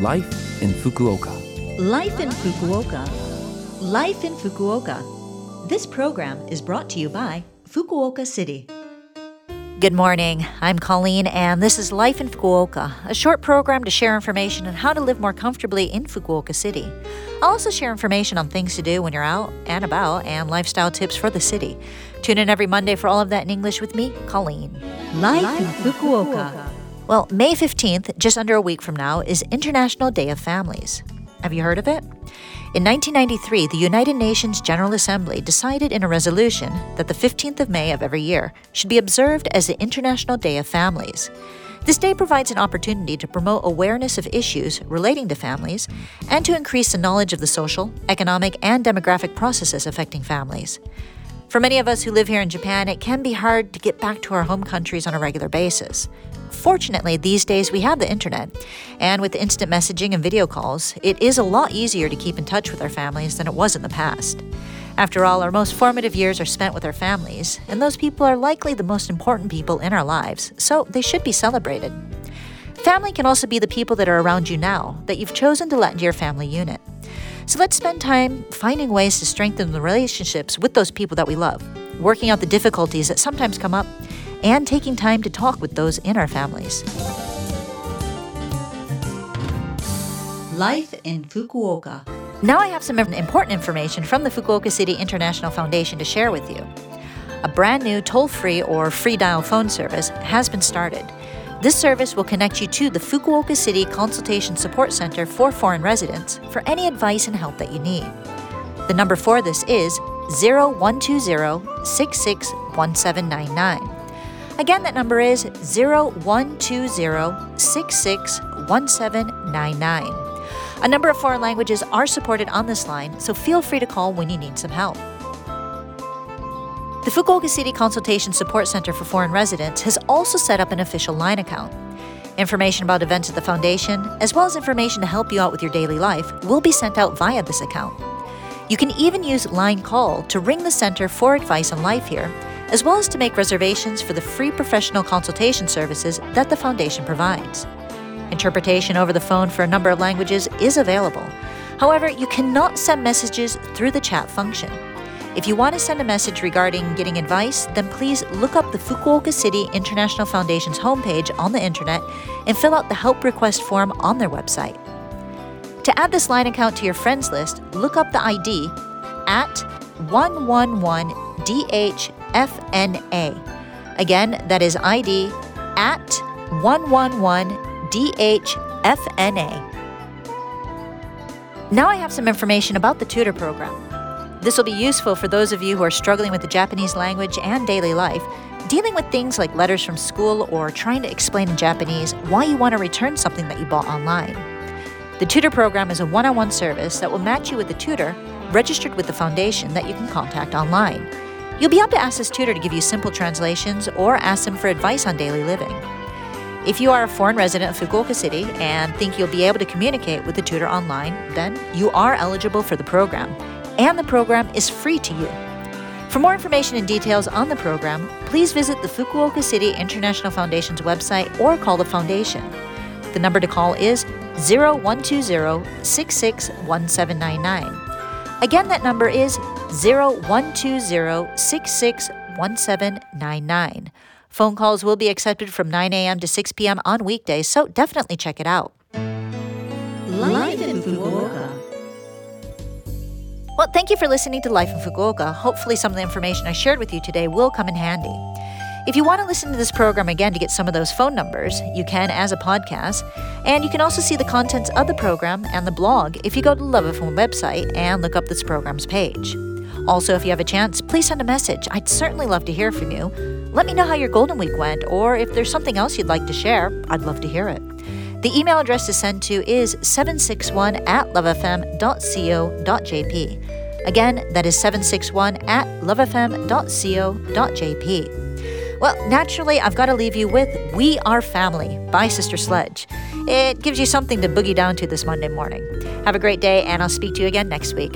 Life in Fukuoka. Life in Fukuoka. Life in Fukuoka. This program is brought to you by Fukuoka City. Good morning. I'm Colleen, and this is Life in Fukuoka, a short program to share information on how to live more comfortably in Fukuoka City. I'll also share information on things to do when you're out and about and lifestyle tips for the city. Tune in every Monday for all of that in English with me, Colleen. Life in Fukuoka. Well, May 15th, just under a week from now, is International Day of Families. Have you heard of it? In 1993, the United Nations General Assembly decided in a resolution that the 15th of May of every year should be observed as the International Day of Families. This day provides an opportunity to promote awareness of issues relating to families and to increase the knowledge of the social, economic, and demographic processes affecting families. For many of us who live here in Japan, it can be hard to get back to our home countries on a regular basis. Fortunately, these days we have the internet, and with instant messaging and video calls, it is a lot easier to keep in touch with our families than it was in the past. After all, our most formative years are spent with our families, and those people are likely the most important people in our lives, so they should be celebrated. Family can also be the people that are around you now, that you've chosen to let into your family unit. So let's spend time finding ways to strengthen the relationships with those people that we love, working out the difficulties that sometimes come up, and taking time to talk with those in our families. Life in Fukuoka. Now I have some important information from the Fukuoka City International Foundation to share with you. A brand new toll free or free dial phone service has been started. This service will connect you to the Fukuoka City Consultation Support Center for foreign residents for any advice and help that you need. The number for this is 0120 661799. Again, that number is 0120 661799. A number of foreign languages are supported on this line, so feel free to call when you need some help. The Fukuoka City Consultation Support Center for Foreign Residents has also set up an official line account. Information about events at the foundation, as well as information to help you out with your daily life, will be sent out via this account. You can even use Line Call to ring the center for advice on life here, as well as to make reservations for the free professional consultation services that the foundation provides. Interpretation over the phone for a number of languages is available. However, you cannot send messages through the chat function. If you want to send a message regarding getting advice, then please look up the Fukuoka City International Foundation's homepage on the internet and fill out the help request form on their website. To add this line account to your friends list, look up the ID at 111DHFNA. Again, that is ID at 111DHFNA. Now I have some information about the tutor program. This will be useful for those of you who are struggling with the Japanese language and daily life, dealing with things like letters from school or trying to explain in Japanese why you want to return something that you bought online. The tutor program is a one on one service that will match you with a tutor registered with the foundation that you can contact online. You'll be able to ask this tutor to give you simple translations or ask them for advice on daily living. If you are a foreign resident of Fukuoka City and think you'll be able to communicate with the tutor online, then you are eligible for the program and the program is free to you. For more information and details on the program, please visit the Fukuoka City International Foundation's website or call the foundation. The number to call is 0120 661799. Again, that number is 0120 661799. Phone calls will be accepted from 9 a.m. to 6 p.m. on weekdays, so definitely check it out. Life in Fukuoka. Well, thank you for listening to Life in Fukuoka. Hopefully, some of the information I shared with you today will come in handy. If you want to listen to this program again to get some of those phone numbers, you can as a podcast. And you can also see the contents of the program and the blog if you go to the Love FM website and look up this program's page. Also, if you have a chance, please send a message. I'd certainly love to hear from you. Let me know how your Golden Week went, or if there's something else you'd like to share, I'd love to hear it. The email address to send to is 761 at lovefm.co.jp. Again, that is 761 at lovefm.co.jp. Well, naturally, I've got to leave you with We Are Family by Sister Sledge. It gives you something to boogie down to this Monday morning. Have a great day, and I'll speak to you again next week.